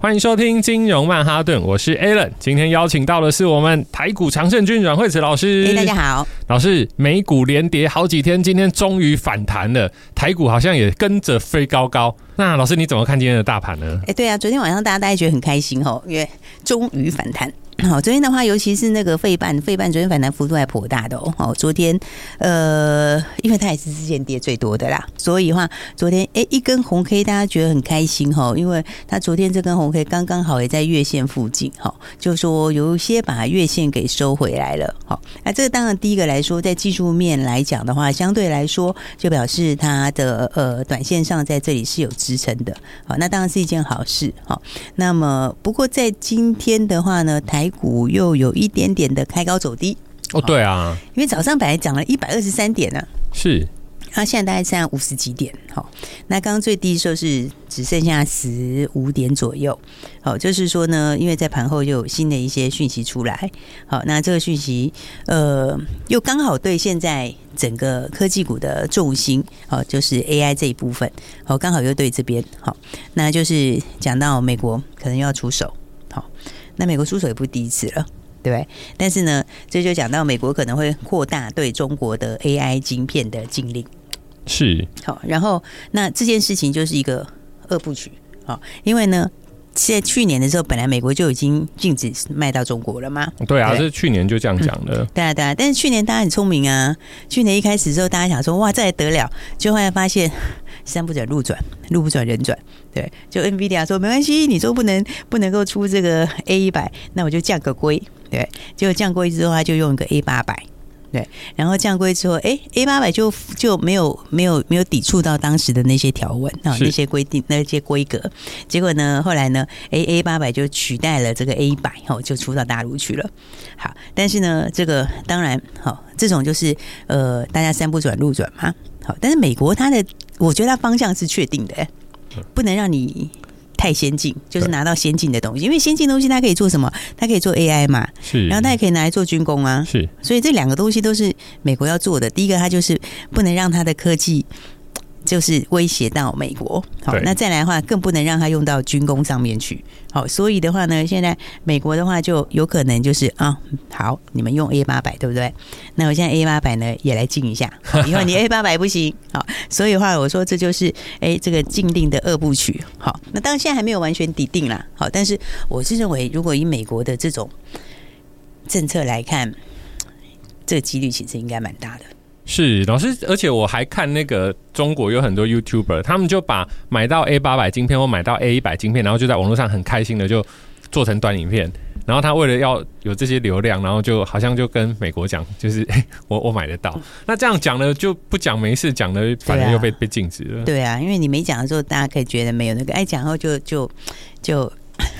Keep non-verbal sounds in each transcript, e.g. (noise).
欢迎收听金融曼哈顿，我是 Alan。今天邀请到的是我们台股常胜军阮惠慈老师。哎，大家好，老师，美股连跌好几天，今天终于反弹了，台股好像也跟着飞高高。那老师你怎么看今天的大盘呢？哎，对啊，昨天晚上大家大家觉得很开心哦，因为终于反弹。好，昨天的话，尤其是那个费半，费半昨天反弹幅度还颇大的哦。好，昨天呃，因为它也是之前跌最多的啦，所以的话，昨天哎一根红 K，大家觉得很开心哈，因为它昨天这根红 K 刚刚好也在月线附近，哈，就说有一些把月线给收回来了。好，那这个当然第一个来说，在技术面来讲的话，相对来说就表示它的呃短线上在这里是有支撑的。好，那当然是一件好事。好，那么不过在今天的话呢，台股又有一点点的开高走低。哦，对啊，因为早上本来涨了一百二十三点呢，是，它现在大概剩下五十几点，好，那刚刚最低的时候是只剩下十五点左右，好，就是说呢，因为在盘后又有新的一些讯息出来，好，那这个讯息呃，又刚好对现在整个科技股的重心，好，就是 AI 这一部分，好，刚好又对这边，好，那就是讲到美国可能又要出手，好。那美国出手也不是第一次了，对不对？但是呢，这就讲到美国可能会扩大对中国的 AI 晶片的禁令，是好。然后，那这件事情就是一个二部曲，好，因为呢，在去年的时候，本来美国就已经禁止卖到中国了嘛。对啊，这是去年就这样讲的。对啊，对啊。但是去年大家很聪明啊，去年一开始的时候，大家想说，哇，这还得了？就后来发现。山不转路转，路不转人转，对，就 NVIDIA 说没关系，你说不能不能够出这个 A 一百，那我就降个规，对，结果降规之后，他就用一个 A 八百，对，然后降规之后，哎，A 八百就就没有没有没有抵触到当时的那些条文啊，那些规定那些规格，结果呢，后来呢，A A 八百就取代了这个 A 一百，哦，就出到大陆去了。好，但是呢，这个当然好，这种就是呃，大家三不转路转嘛。好，但是美国它的。我觉得它方向是确定的，不能让你太先进，就是拿到先进的东西，因为先进东西它可以做什么？它可以做 AI 嘛，是，然后它也可以拿来做军工啊，是，所以这两个东西都是美国要做的。第一个，它就是不能让它的科技。就是威胁到美国，好，那再来的话，更不能让它用到军工上面去，好，所以的话呢，现在美国的话就有可能就是啊，好，你们用 A 八百对不对？那我现在 A 八百呢也来禁一下，(laughs) 以后你 A 八百不行，好，所以的话我说这就是哎这个禁令的二部曲，好，那当然现在还没有完全抵定啦，好，但是我是认为如果以美国的这种政策来看，这个几率其实应该蛮大的。是老师，而且我还看那个中国有很多 YouTuber，他们就把买到 A 八百晶片或买到 A 一百晶片，然后就在网络上很开心的就做成短影片，然后他为了要有这些流量，然后就好像就跟美国讲，就是 (laughs) 我我买得到。那这样讲呢，就不讲没事，讲的反正又被、啊、被禁止了。对啊，因为你没讲的时候，大家可以觉得没有那个，爱讲后就就就。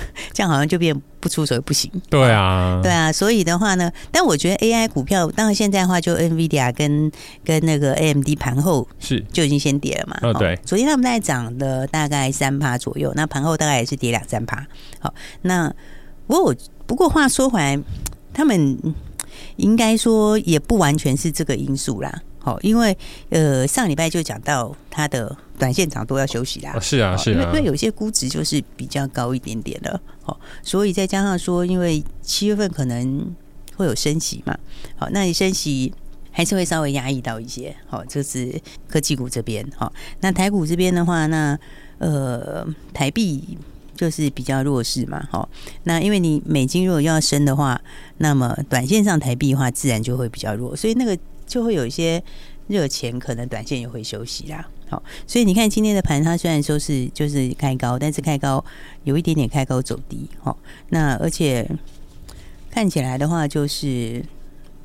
就 (laughs) 这样好像就变不出手不行。对啊，对啊，所以的话呢，但我觉得 AI 股票，当然现在的话，就 NVIDIA 跟跟那个 AMD 盘后是就已经先跌了嘛。哦，对，昨天他们在涨了大概三趴左右，那盘后大概也是跌两三趴。好，那不过我不过话说回来，他们应该说也不完全是这个因素啦。好，因为呃上礼拜就讲到它的短线长都要休息啦。是啊，是啊，因为因为有些估值就是比较高一点点的，好，所以再加上说，因为七月份可能会有升息嘛，好，那你升息还是会稍微压抑到一些，好，这是科技股这边，好，那台股这边的话，那呃台币就是比较弱势嘛，好，那因为你美金如果要升的话，那么短线上台币的话自然就会比较弱，所以那个。就会有一些热钱，可能短线也会休息啦。好，所以你看今天的盘，它虽然说是就是开高，但是开高有一点点开高走低。好，那而且看起来的话，就是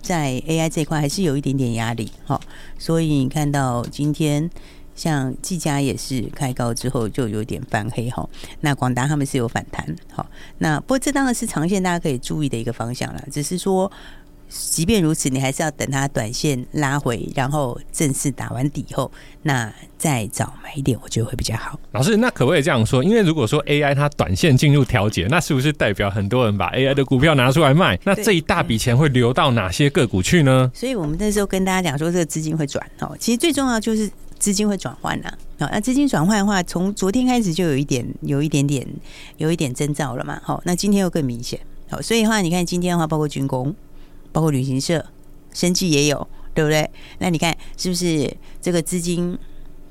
在 AI 这块还是有一点点压力。好，所以你看到今天像技嘉也是开高之后就有点翻黑。哈，那广达他们是有反弹。好，那不过这当然是长线大家可以注意的一个方向了，只是说。即便如此，你还是要等它短线拉回，然后正式打完底后，那再找买点，我觉得会比较好。老师，那可不可以这样说？因为如果说 AI 它短线进入调节，那是不是代表很多人把 AI 的股票拿出来卖？那这一大笔钱会流到哪些个股去呢？所以我们那时候跟大家讲说，这个资金会转哦。其实最重要就是资金会转换呐。好，那资金转换的话，从昨天开始就有一点，有一点点，有一点征兆了嘛。好，那今天又更明显。好，所以的话，你看今天的话，包括军工。包括旅行社、生计也有，对不对？那你看是不是这个资金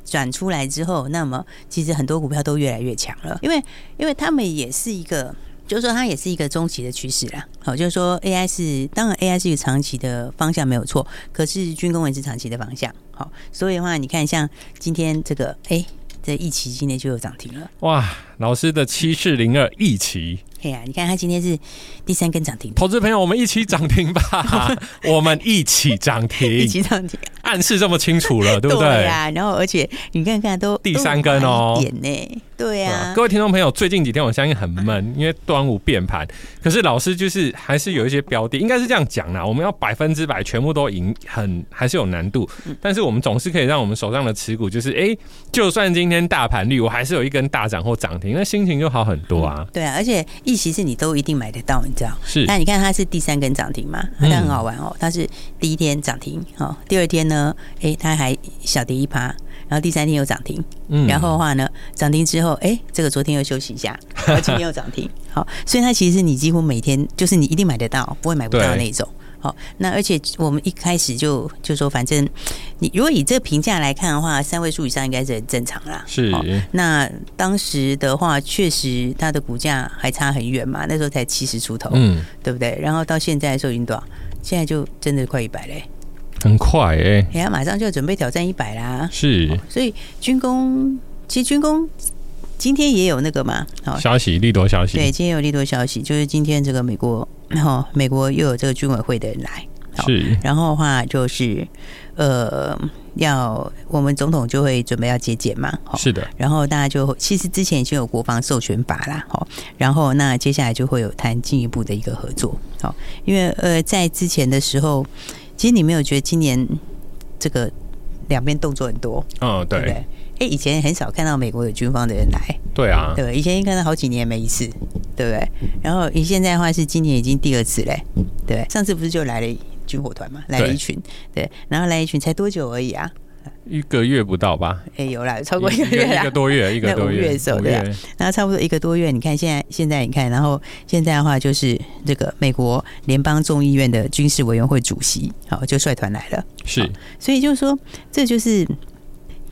转出来之后，那么其实很多股票都越来越强了，因为因为他们也是一个，就是说它也是一个中期的趋势啦。好，就是说 AI 是当然 AI 是一个长期的方向没有错，可是军工也是长期的方向。好，所以的话，你看像今天这个，哎，这一期今天就有涨停了。哇，老师的七四零二一期。对呀，你看它今天是第三根涨停，投资朋友，我们一起涨停吧！(laughs) 我们一起涨停，(laughs) 一起涨停，暗示这么清楚了，对不对？对呀，然后而且你看看都第三根哦，点呢？对呀，各位听众朋友，最近几天我相信很闷，因为端午变盘，可是老师就是还是有一些标的，应该是这样讲啦，我们要百分之百全部都赢，很还是有难度，但是我们总是可以让我们手上的持股，就是哎，就算今天大盘率，我还是有一根大涨或涨停，那心情就好很多啊。对啊，而且一。其实你都一定买得到，你知道？是。那你看它是第三根涨停嘛？它很好玩哦。它是第一天涨停，哦，第二天呢，哎，它还小跌一趴，然后第三天又涨停，嗯，然后的话呢，涨停之后，哎，这个昨天又休息一下，然后今天又涨停，好，所以它其实你几乎每天就是你一定买得到，不会买不到那种。好，那而且我们一开始就就说，反正你如果以这个评价来看的话，三位数以上应该是很正常啦。是。那当时的话，确实它的股价还差很远嘛，那时候才七十出头，嗯，对不对？然后到现在的时候已经多少？现在就真的快一百嘞，很快哎、欸！哎呀，马上就要准备挑战一百啦。是。所以军工，其实军工今天也有那个嘛，好消息，利多消息。对，今天有利多消息，就是今天这个美国。然后美国又有这个军委会的人来，是，然后的话就是，呃，要我们总统就会准备要接见嘛，是的，然后大家就其实之前已经有国防授权法啦，好，然后那接下来就会有谈进一步的一个合作，好，因为呃在之前的时候，其实你没有觉得今年这个两边动作很多，嗯，对。对哎，以前很少看到美国有军方的人来，对啊，对，以前看到好几年没一次，对不对？然后你现在的话是今年已经第二次嘞，对，上次不是就来了军火团嘛，来了一群，对，然后来一群才多久而已啊？一个月不到吧？哎，有啦，超过一个月啦，一个多月，一个多月的时候，对，然后差不多一个多月，你看现在，现在你看，然后现在的话就是这个美国联邦众议院的军事委员会主席，好，就率团来了，是，所以就是说，这就是。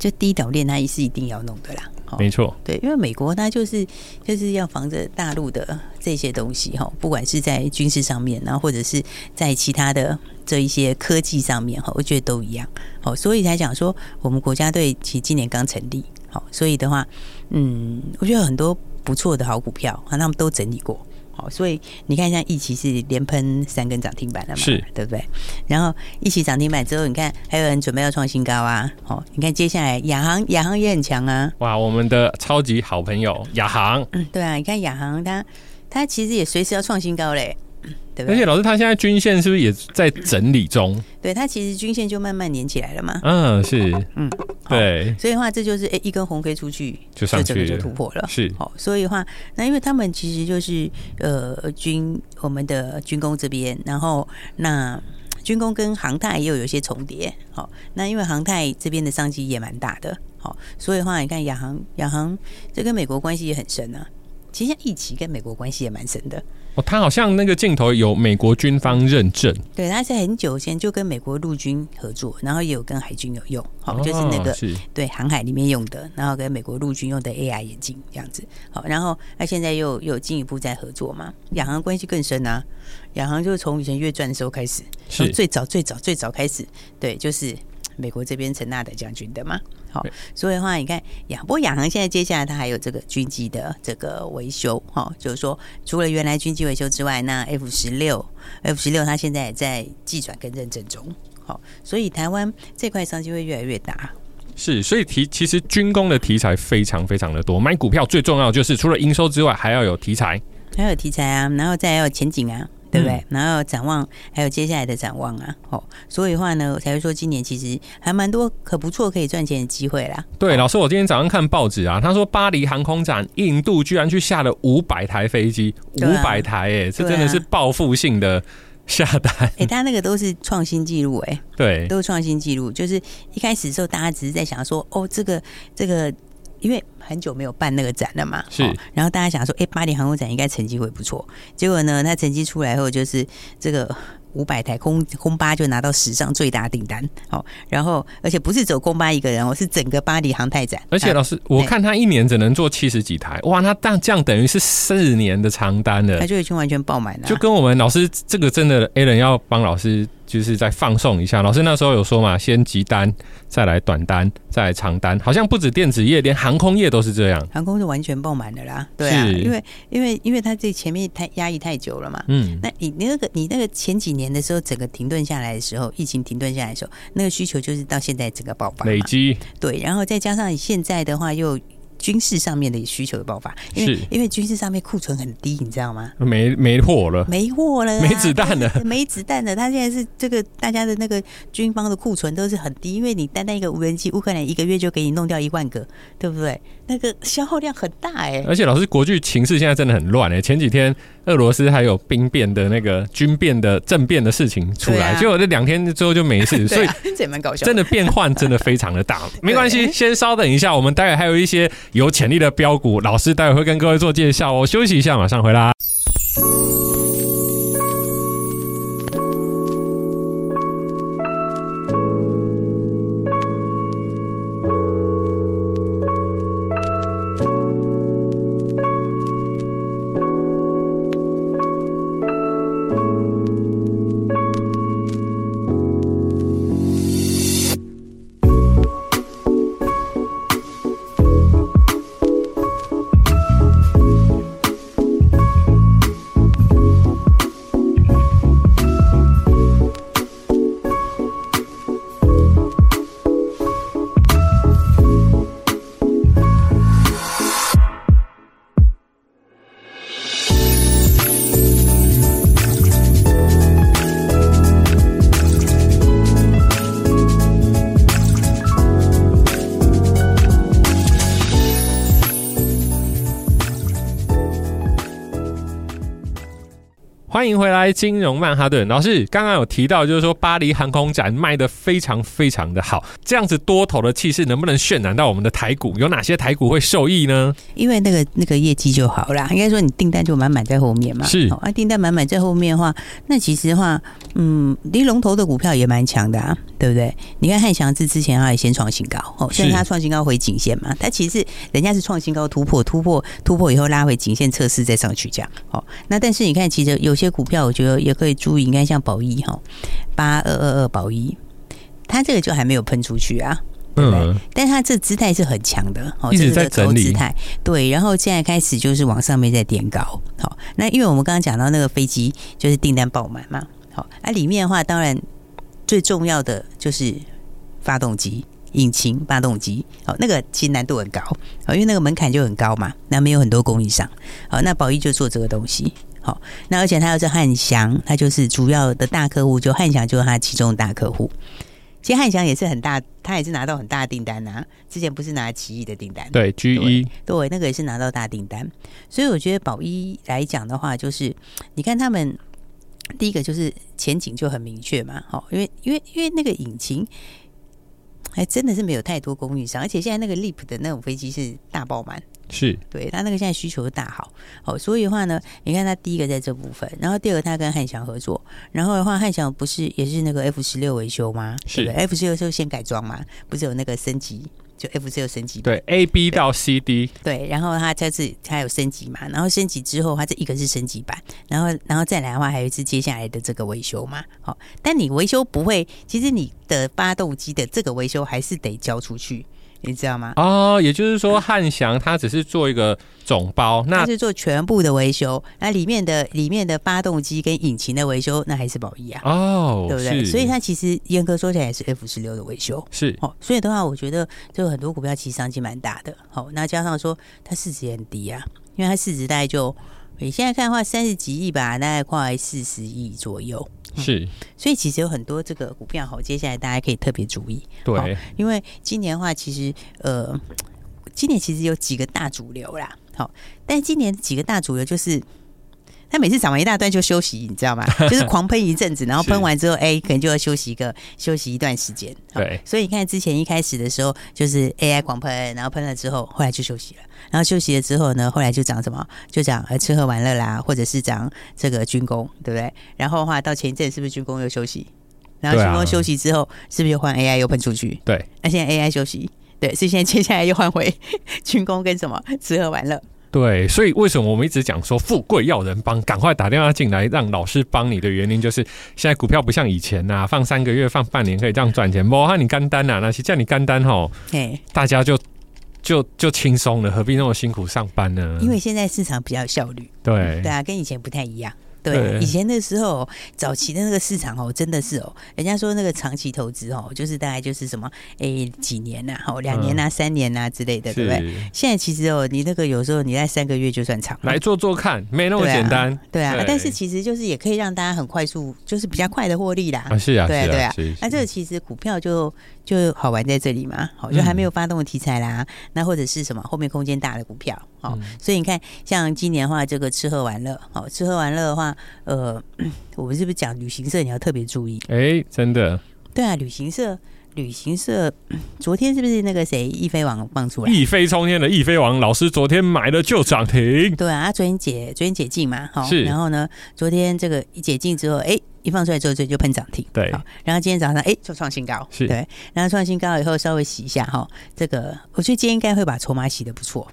就第一岛链，它也是一定要弄的啦。没错，对，因为美国它就是就是要防着大陆的这些东西哈，不管是在军事上面，然后或者是在其他的这一些科技上面哈，我觉得都一样。好，所以才讲说，我们国家队其实今年刚成立，好，所以的话，嗯，我觉得很多不错的好股票，啊，他们都整理过。好，所以你看，像一期是连喷三根涨停板了嘛，是对不对？然后一起涨停板之后，你看还有人准备要创新高啊。好，你看接下来亚航，亚航也很强啊。哇，我们的超级好朋友亚航，嗯，对啊，你看亚航，它它其实也随时要创新高嘞。对对，而且老师，他现在均线是不是也在整理中？对，他其实均线就慢慢连起来了嘛。嗯，是，嗯，对。所以的话，这就是哎，一根红 K 出去就上去了，就突破了。是，好，所以的话，那因为他们其实就是呃军我们的军工这边，然后那军工跟航太又有一些重叠。好，那因为航太这边的商机也蛮大的。好，所以的话，你看亚航，亚航这跟美国关系也很深啊。其实像一期跟美国关系也蛮深的。哦，他好像那个镜头有美国军方认证，对，他是很久前就跟美国陆军合作，然后也有跟海军有用，好，就是那个是对航海里面用的，然后跟美国陆军用的 AI 眼镜这样子，好，然后他现在又又进一步在合作嘛，两航关系更深啊，两航就是从以前越战的时候开始，从最早最早最早开始，对，就是。美国这边陈纳德将军的嘛，好，所以的话，你看亚，不过亚航现在接下来它还有这个军机的这个维修，哈，就是说除了原来军机维修之外，那 F 十六 F 十六它现在也在计转跟认证中，好，所以台湾这块商机会越来越大。是，所以题其实军工的题材非常非常的多，买股票最重要就是除了营收之外，还要有题材，还有题材啊，然后再要有前景啊。对不对？嗯、然后展望还有接下来的展望啊，哦，所以的话呢，我才会说今年其实还蛮多可不错可以赚钱的机会啦。对，老师，我今天早上看报纸啊，他说巴黎航空展，印度居然去下了五百台飞机，五百、啊、台哎、欸，这真的是报复性的下单。哎、欸，他那个都是创新纪录哎，对，都是创新纪录。就是一开始的时候，大家只是在想说，哦，这个这个。因为很久没有办那个展了嘛，是，然后大家想说，哎，巴黎航空展应该成绩会不错。结果呢，他成绩出来后，就是这个五百台空空巴就拿到史上最大订单，哦，然后而且不是走空巴一个人哦，是整个巴黎航太展。而且老师，我看他一年只能做七十几台，哇，那但这样等于是四年的长单了，他就已经完全爆满了。就跟我们老师这个真的 Alan 要帮老师。就是再放送一下，老师那时候有说嘛，先急单，再来短单，再来长单，好像不止电子业，连航空业都是这样。航空是完全爆满的啦，对啊，因为因为因为它这前面太压抑太久了嘛，嗯，那你那个你那个前几年的时候，整个停顿下来的时候，疫情停顿下来的时候，那个需求就是到现在整个爆发累积，对，然后再加上你现在的话又。军事上面的需求的爆发，因为因为军事上面库存很低，你知道吗？没没货了，没货了，没子弹了，(laughs) 没子弹了。他现在是这个大家的那个军方的库存都是很低，因为你单单一个无人机，乌克兰一个月就给你弄掉一万个，对不对？那个消耗量很大哎、欸。而且老师，国际情势现在真的很乱哎、欸。前几天俄罗斯还有兵变的那个军变的政变的事情出来，结果这两天之后就没事，(laughs) 所以这也蛮搞笑。真的变换真的非常的大，(laughs) 没关系，先稍等一下，我们待会还有一些有潜力的标。股老师待会会跟各位做介绍，哦休息一下，马上回来。欢迎回来，金融曼哈顿老师。刚刚有提到，就是说巴黎航空展卖得非常非常的好，这样子多头的气势能不能渲染到我们的台股？有哪些台股会受益呢？因为那个那个业绩就好啦，应该说你订单就满满在后面嘛。是，啊，订单满满在后面的话，那其实的话，嗯，离龙头的股票也蛮强的啊，对不对？你看汉翔是之前它也先创新高，哦，现在它创新高回颈线嘛，它其实人家是创新高突破，突破突破以后拉回颈线测试再上去这样。哦，那但是你看，其实有些股票我觉得也可以注意，应该像宝一哈，八二二二宝一，它这个就还没有喷出去啊，对不对？嗯、但是它这姿态是很强的，哦，一直在整理。姿态对，然后现在开始就是往上面在垫高，好，那因为我们刚刚讲到那个飞机就是订单爆满嘛，好，那里面的话当然最重要的就是发动机。引擎、发动机，好，那个其实难度很高，好，因为那个门槛就很高嘛，那没有很多供应商，好，那宝一就做这个东西，好，那而且他又是汉翔，他就是主要的大客户，就汉翔就是他其中的大客户。其实汉翔也是很大，他也是拿到很大的订单啊，之前不是拿奇异的订单，对，G 一，对，那个也是拿到大订单，所以我觉得宝一来讲的话，就是你看他们第一个就是前景就很明确嘛，好，因为因为因为那个引擎。还真的是没有太多供应商，而且现在那个 LEAP 的那种飞机是大爆满，是对他那个现在需求大好，好，所以的话呢，你看他第一个在这部分，然后第二个它跟汉翔合作，然后的话汉翔不是也是那个 F 十六维修吗？是对，F 十六是先改装嘛，不是有那个升级。就 F 十六升级，对 A B 到 C D，对，然后它这次它有升级嘛，然后升级之后它这一个是升级版，然后然后再来的话还有一次接下来的这个维修嘛，好，但你维修不会，其实你的发动机的这个维修还是得交出去。你知道吗？哦，也就是说，汉翔它只是做一个总包，那是做全部的维修，那里面的里面的发动机跟引擎的维修，那还是宝一啊？哦，对不对？所以它其实严格说起来也是 F 十六的维修，是哦。所以的话，我觉得就很多股票其实商机蛮大的。好，那加上说它市值也很低啊，因为它市值大概就你现在看的话，三十几亿吧，大概快四十亿左右。嗯、是，所以其实有很多这个股票，好，接下来大家可以特别注意。对，因为今年的话，其实呃，今年其实有几个大主流啦。好，但今年几个大主流就是。他每次涨完一大段就休息，你知道吗？(laughs) 就是狂喷一阵子，然后喷完之后，哎，可能就要休息一个休息一段时间。对，所以你看之前一开始的时候，就是 AI 狂喷，然后喷了之后，后来就休息了。然后休息了之后呢，后来就涨什么？就涨呃吃喝玩乐啦，或者是涨这个军工，对不对？然后的话到前一阵是不是军工又休息？然后军工休息之后，是不是又换 AI 又喷出去？对，那现在 AI 休息，对，所以现在接下来又换回 (laughs) 军工跟什么吃喝玩乐。对，所以为什么我们一直讲说富贵要人帮，赶快打电话进来让老师帮你的原因，就是现在股票不像以前呐、啊，放三个月、放半年可以这样赚钱。不，怕，你干单呐，那些叫你干单吼，哎，大家就就就轻松了，何必那么辛苦上班呢？因为现在市场比较效率，对对啊，跟以前不太一样。对，以前的时候，早期的那个市场哦，真的是哦，人家说那个长期投资哦，就是大概就是什么，哎，几年呐，哦，两年呐，三年呐之类的，对不对？现在其实哦，你那个有时候你在三个月就算长，来做做看，没那么简单，对啊。但是其实就是也可以让大家很快速，就是比较快的获利啦。是啊，对啊，对啊。那这个其实股票就就好玩在这里嘛，好，就还没有发动的题材啦，那或者是什么后面空间大的股票，好，所以你看，像今年的话，这个吃喝玩乐，好，吃喝玩乐的话。呃，(clears throat) 我们是不是讲旅行社？你要特别注意。哎、欸，真的。对啊，旅行社，旅行社，(clears throat) 昨天是不是那个谁易飞网放出来？一飞冲天的易飞网老师昨天买了就涨停。对啊，昨天解昨天解禁嘛，好，是。然后呢，昨天这个一解禁之后，哎、欸，一放出来之后就就喷涨停。对。然后今天早上哎、欸、就创新高，是对。然后创新高以后稍微洗一下哈，这个我觉得今天应该会把筹码洗的不错。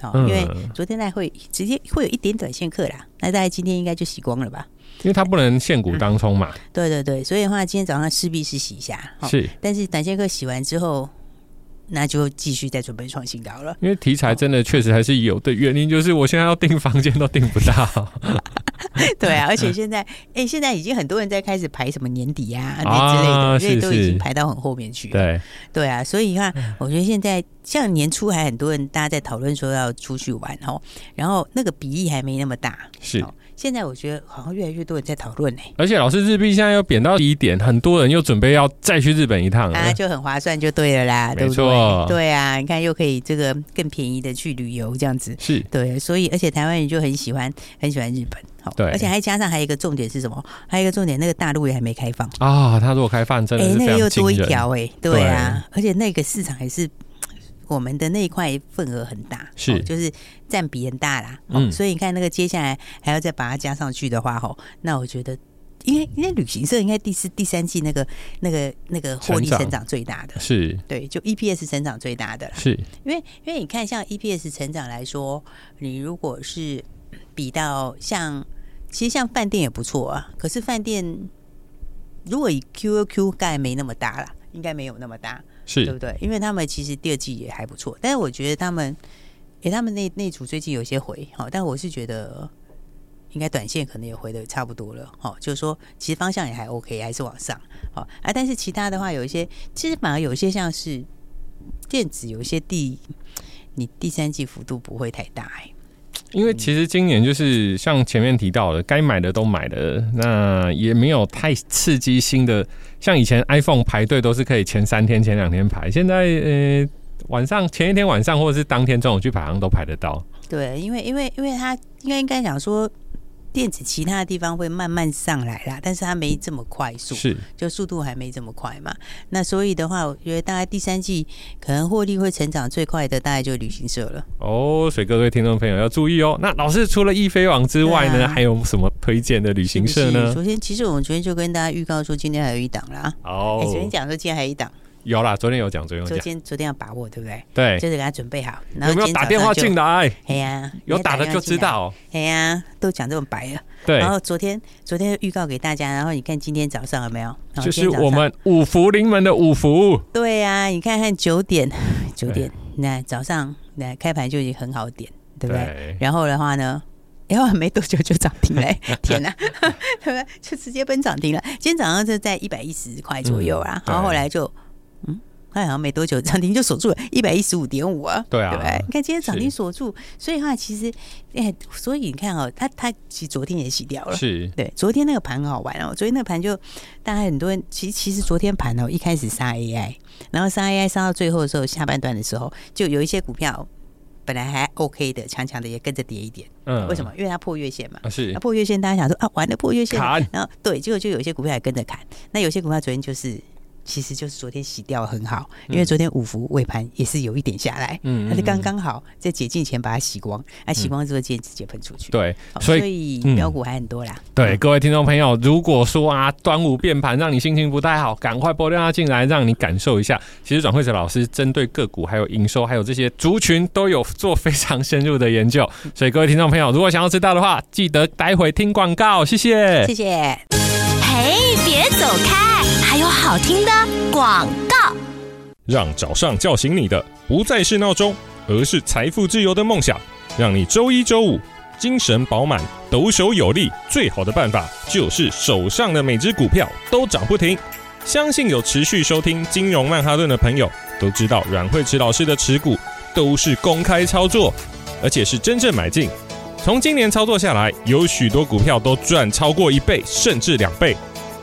好，因为昨天那会直接会有一点短线客啦，那大概今天应该就洗光了吧？因为它不能现股当冲嘛、(laughs) 嗯。对对对，所以的话，今天早上势必是洗一下。是，但是短线客洗完之后，那就继续再准备创新高了。因为题材真的确实还是有的，原因就是我现在要订房间都订不到。(laughs) (laughs) 对啊，(laughs) 而且现在，哎、欸，现在已经很多人在开始排什么年底啊那之类的，啊、所以都已经排到很后面去了。对，对啊，所以你看，我觉得现在像年初还很多人大家在讨论说要出去玩哦，然后那个比例还没那么大。是。现在我觉得好像越来越多人在讨论呢，而且老师日币现在又贬到低点，很多人又准备要再去日本一趟，啊，就很划算就对了啦，没错，对？不对？对啊，你看又可以这个更便宜的去旅游这样子，是。对，所以而且台湾人就很喜欢很喜欢日本，好，对，而且还加上还有一个重点是什么？还有一个重点，那个大陆也还没开放。啊，他如果开放真的那个又多一条哎，对啊，对，而且那个市场还是。我们的那一块份额很大，是、哦、就是占比很大啦，嗯、哦，所以你看那个接下来还要再把它加上去的话，吼，那我觉得，因为因为旅行社应该第四、第三季那个那个那个获利成长。最大的，是。对，就 EPS 成长最大的，是。因为因为你看像 EPS 成长来说，你如果是比到像其实像饭店也不错啊，可是饭店如果以 QOQ 概没那么大了，应该没有那么大。是对不对？因为他们其实第二季也还不错，但是我觉得他们，诶，他们那那组最近有些回，好，但我是觉得应该短线可能也回的差不多了，好，就是说其实方向也还 OK，还是往上，好啊，但是其他的话有一些，其实反而有一些像是电子，有一些第你第三季幅度不会太大，哎。因为其实今年就是像前面提到的，该买的都买了，那也没有太刺激新的。像以前 iPhone 排队都是可以前三天、前两天排，现在呃晚上前一天晚上或者是当天中午去排，好像都排得到。对，因为因为因为他应该应该讲说。电子其他的地方会慢慢上来啦，但是它没这么快速，是就速度还没这么快嘛。那所以的话，我觉得大概第三季可能获利会成长最快的，大概就旅行社了。哦，所以各位听众朋友要注意哦。那老师除了易飞网之外呢，啊、还有什么推荐的旅行社呢？昨天其实我们昨天就跟大家预告说，今天还有一档啦。哦，昨天讲说今天还有一档。有啦，昨天有讲，昨天有讲。昨天昨天要把握，对不对？对，就是给他准备好。然后有没有打电话进来？哎呀，有打的就知道。哎呀，都讲这么白了。对。然后昨天昨天预告给大家，然后你看今天早上有没有？就是我们五福临门的五福。对呀，你看看九点九点，那早上那开盘就已经很好点，对不对？然后的话呢，然后没多久就涨停嘞！(laughs) 天哪，(laughs) 对不对？就直接奔涨停了。今天早上是在一百一十块左右啊，然后后来就。它好像没多久涨停就锁住了 (laughs) 一百一十五点五啊。对啊，对，你看今天涨停锁住，所以的话其实，哎、欸，所以你看哦，它它其实昨天也洗掉了。是，对，昨天那个盘很好玩哦，昨天那个盘就大家很多人，其实其实昨天盘哦一开始杀 AI，然后杀 AI 杀到最后的时候，下半段的时候就有一些股票。本来还 OK 的，强强的也跟着跌一点。嗯，为什么？因为它破月线嘛。啊、是。它破月线，大家想说啊，完了破月线。然后对，结果就有一些股票也跟着砍。那有些股票昨天就是。其实就是昨天洗掉很好，因为昨天五福尾盘也是有一点下来，嗯，它是刚刚好在解禁前把它洗光，那洗光之后今天直接喷出去，对，所以标股还很多啦。对，各位听众朋友，如果说啊端午变盘让你心情不太好，赶快拨电话进来，让你感受一下。其实转会者老师针对个股、还有营收、还有这些族群都有做非常深入的研究，所以各位听众朋友，如果想要知道的话，记得待会听广告，谢谢，谢谢。嘿，别走开。好听的广告，让早上叫醒你的不再是闹钟，而是财富自由的梦想。让你周一、周五精神饱满、抖擞有力。最好的办法就是手上的每只股票都涨不停。相信有持续收听金融曼哈顿的朋友都知道，阮慧慈老师的持股都是公开操作，而且是真正买进。从今年操作下来，有许多股票都赚超过一倍，甚至两倍。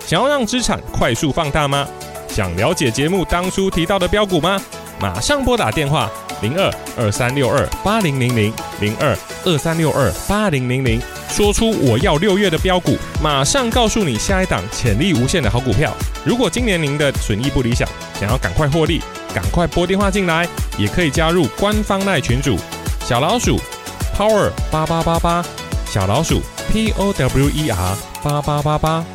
想要让资产快速放大吗？想了解节目当初提到的标股吗？马上拨打电话零二二三六二八零零零零二二三六二八零零零，说出我要六月的标股，马上告诉你下一档潜力无限的好股票。如果今年您的损益不理想，想要赶快获利，赶快拨电话进来，也可以加入官方赖群组小老鼠 Power 八八八八，小老鼠 P O W E R 八八八八。